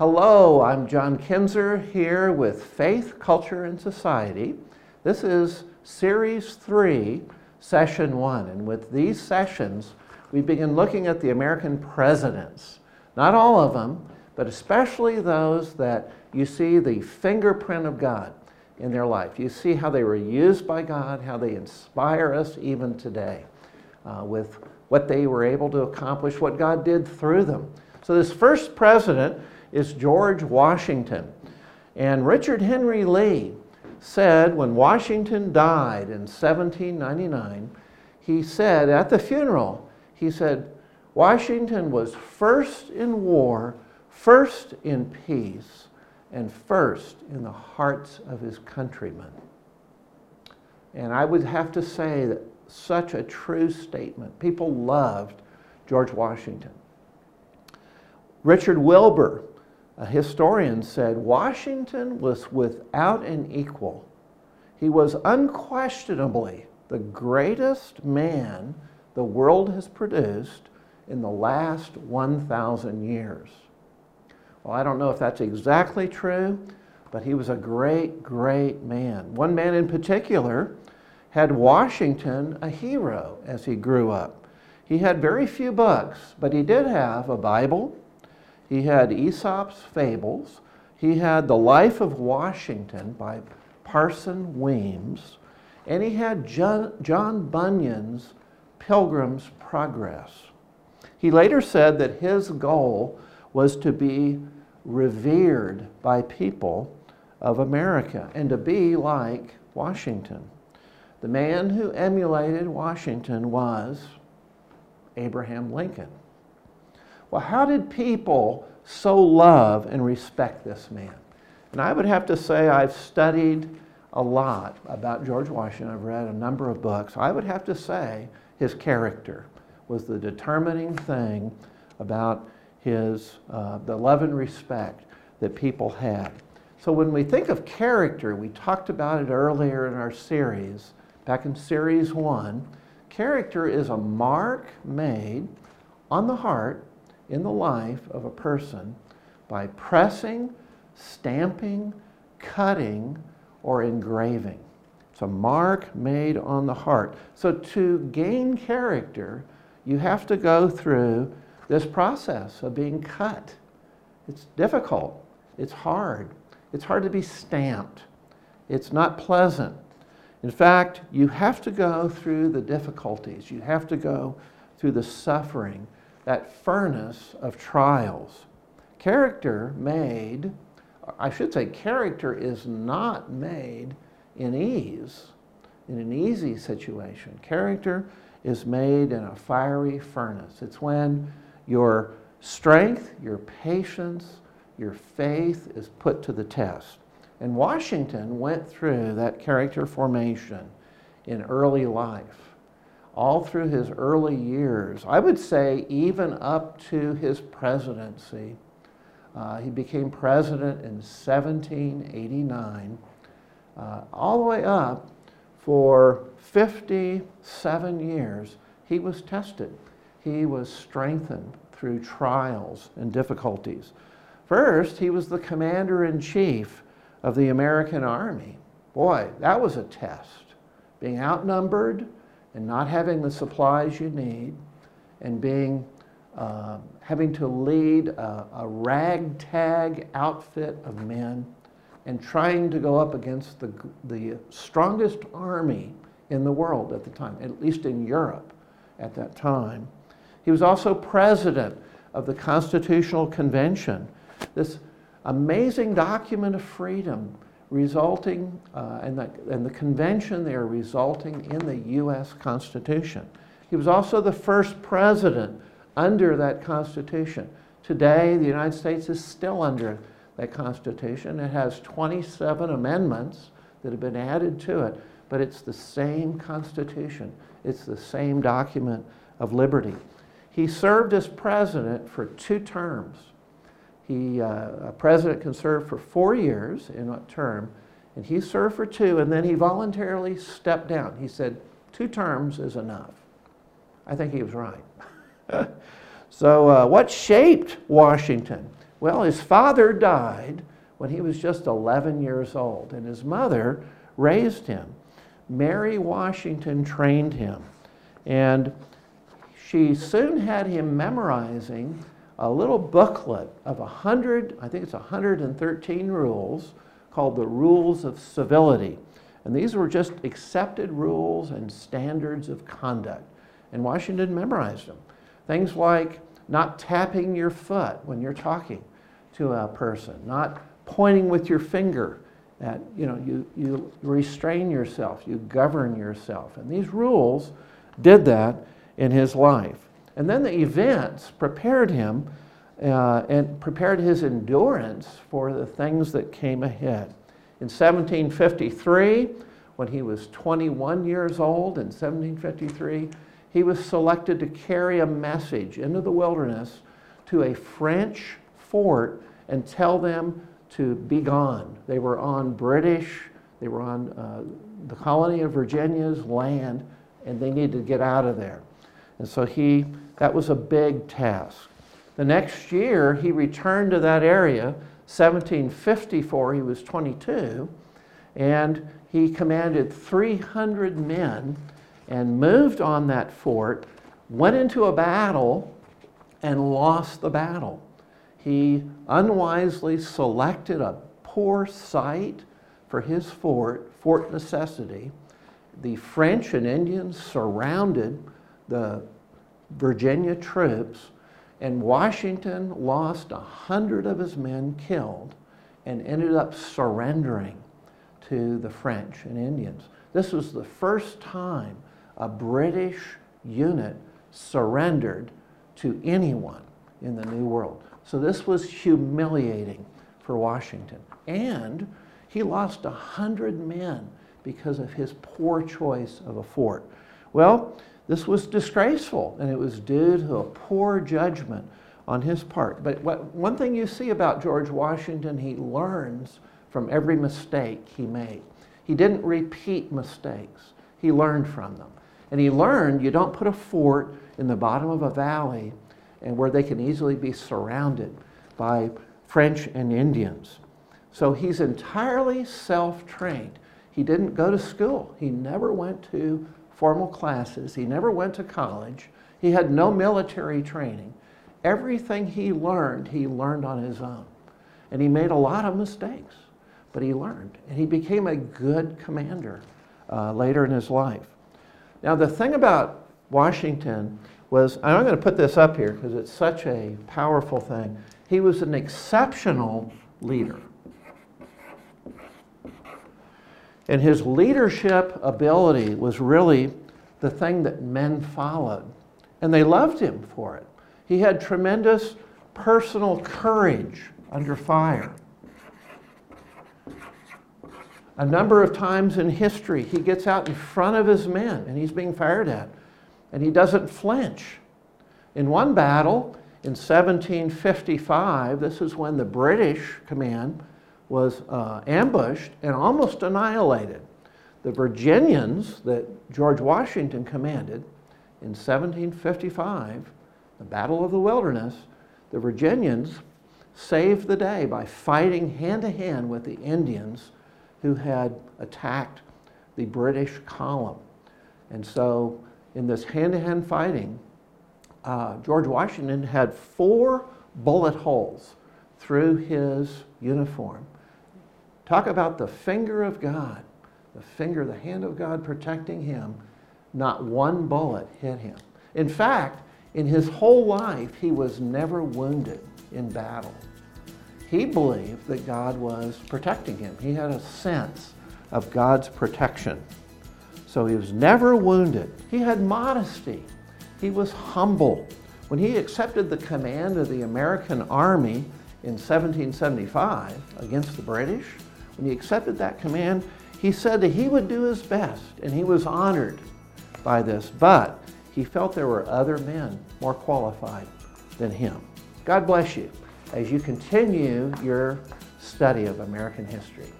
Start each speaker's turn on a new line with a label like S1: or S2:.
S1: Hello, I'm John Kinzer here with Faith, Culture, and Society. This is Series 3, Session 1. And with these sessions, we begin looking at the American presidents. Not all of them, but especially those that you see the fingerprint of God in their life. You see how they were used by God, how they inspire us even today uh, with what they were able to accomplish, what God did through them. So, this first president is George Washington. And Richard Henry Lee said when Washington died in 1799, he said at the funeral, he said, Washington was first in war, first in peace, and first in the hearts of his countrymen. And I would have to say that such a true statement. People loved George Washington. Richard Wilbur a historian said Washington was without an equal. He was unquestionably the greatest man the world has produced in the last 1,000 years. Well, I don't know if that's exactly true, but he was a great, great man. One man in particular had Washington a hero as he grew up. He had very few books, but he did have a Bible he had Aesop's Fables. He had The Life of Washington by Parson Weems. And he had John, Bunyan's Pilgrim's Progress. He later said that his goal was to be revered by people of America and to be like Washington. The man who emulated Washington was Abraham Lincoln. Well, how did people so love and respect this man? And I would have to say I've studied a lot about George Washington. I've read a number of books. I would have to say his character was the determining thing about his uh, the love and respect that people had. So when we think of character, we talked about it earlier in our series, back in series one. Character is a mark made on the heart in the life of a person by pressing, stamping, cutting, or engraving. It's a mark made on the heart. So to gain character, you have to go through this process of being cut. It's difficult. It's hard. It's hard to be stamped. It's not pleasant. In fact, you have to go through the difficulties. You have to go through the suffering that furnace of trials. Character made, I should say, character is not made in ease, in an easy situation. Character is made in a fiery furnace. It's when your strength, your patience, your faith is put to the test. And Washington went through that character formation in early life all through his early years, I would say even up to his presidency. Uh, he became president in 1789, uh, all the way up for 57 years. He was tested, he was strengthened through trials and difficulties. First, he was the commander in chief of the American Army. Boy, that was a test. Being outnumbered, and not having the supplies you need and being uh, having to lead a, a ragtag outfit of men and trying to go up against the, the strongest army in the world at the time, at least in Europe at that time. He was also president of the Constitutional Convention, this amazing document of freedom resulting, uh, and, the, and the convention there resulting in the U.S. Constitution. He was also the first president under that Constitution. Today, the United States is still under that Constitution. It has 27 amendments that have been added to it, but it's the same Constitution. It's the same document of liberty. He served as president for two terms. He, uh, a president can serve for four years in a term, and he served for two, and then he voluntarily stepped down. He said, two terms is enough. I think he was right. so, uh, what shaped Washington? Well, his father died when he was just 11 years old, and his mother raised him. Mary Washington trained him, and she soon had him memorizing a little booklet of 100, I think it's 113 rules called the Rules of Civility. And these were just accepted rules and standards of conduct. And Washington memorized them. Things like not tapping your foot when you're talking to a person, not pointing with your finger at, you know, you, you restrain yourself, you govern yourself. And these rules did that in his life. And then the events prepared him uh, and prepared his endurance for the things that came ahead. In 1753, when he was 21 years old, in 1753, he was selected to carry a message into the wilderness to a French fort and tell them to be gone. They were on British, they were on uh, the colony of Virginia's land, and they needed to get out of there. And so he, that was a big task. The next year, he returned to that area. 1754, he was 22, and he commanded 300 men and moved on that fort, went into a battle, and lost the battle. He unwisely selected a poor site for his fort, Fort Necessity. The French and Indians surrounded the Virginia troops, and Washington lost a hundred of his men killed and ended up surrendering to the French and Indians. This was the first time a British unit surrendered to anyone in the New World. So this was humiliating for Washington. And he lost a hundred men because of his poor choice of a fort. Well, this was disgraceful, and it was due to a poor judgment on his part. But what, one thing you see about George Washington, he learns from every mistake he made. He didn't repeat mistakes, he learned from them. And he learned you don't put a fort in the bottom of a valley and where they can easily be surrounded by French and Indians. So he's entirely self trained. He didn't go to school, he never went to formal classes. He never went to college. He had no military training. Everything he learned, he learned on his own. And he made a lot of mistakes, but he learned. And he became a good commander uh, later in his life. Now, the thing about Washington was, I'm going to put this up here because it's such a powerful thing. He was an exceptional leader. And his leadership ability was really the thing that men followed. And they loved him for it. He had tremendous personal courage under fire. A number of times in history, he gets out in front of his men and he's being fired at, and he doesn't flinch. In one battle in 1755, this is when the British command was uh, ambushed and almost annihilated. The Virginians that George Washington commanded in 1755, the Battle of the Wilderness, the Virginians saved the day by fighting hand to hand with the Indians who had attacked the British column. And so, in this hand to hand fighting, uh, George Washington had four bullet holes through his uniform. Talk about the finger of God, the finger, the hand of God protecting him. Not one bullet hit him. In fact, in his whole life, he was never wounded in battle. He believed that God was protecting him. He had a sense of God's protection. So he was never wounded. He had modesty. He was humble. When he accepted the command of the American Army in 1775 against the British, when he accepted that command, he said that he would do his best, and he was honored by this. But he felt there were other men more qualified than him. God bless you as you continue your study of American history.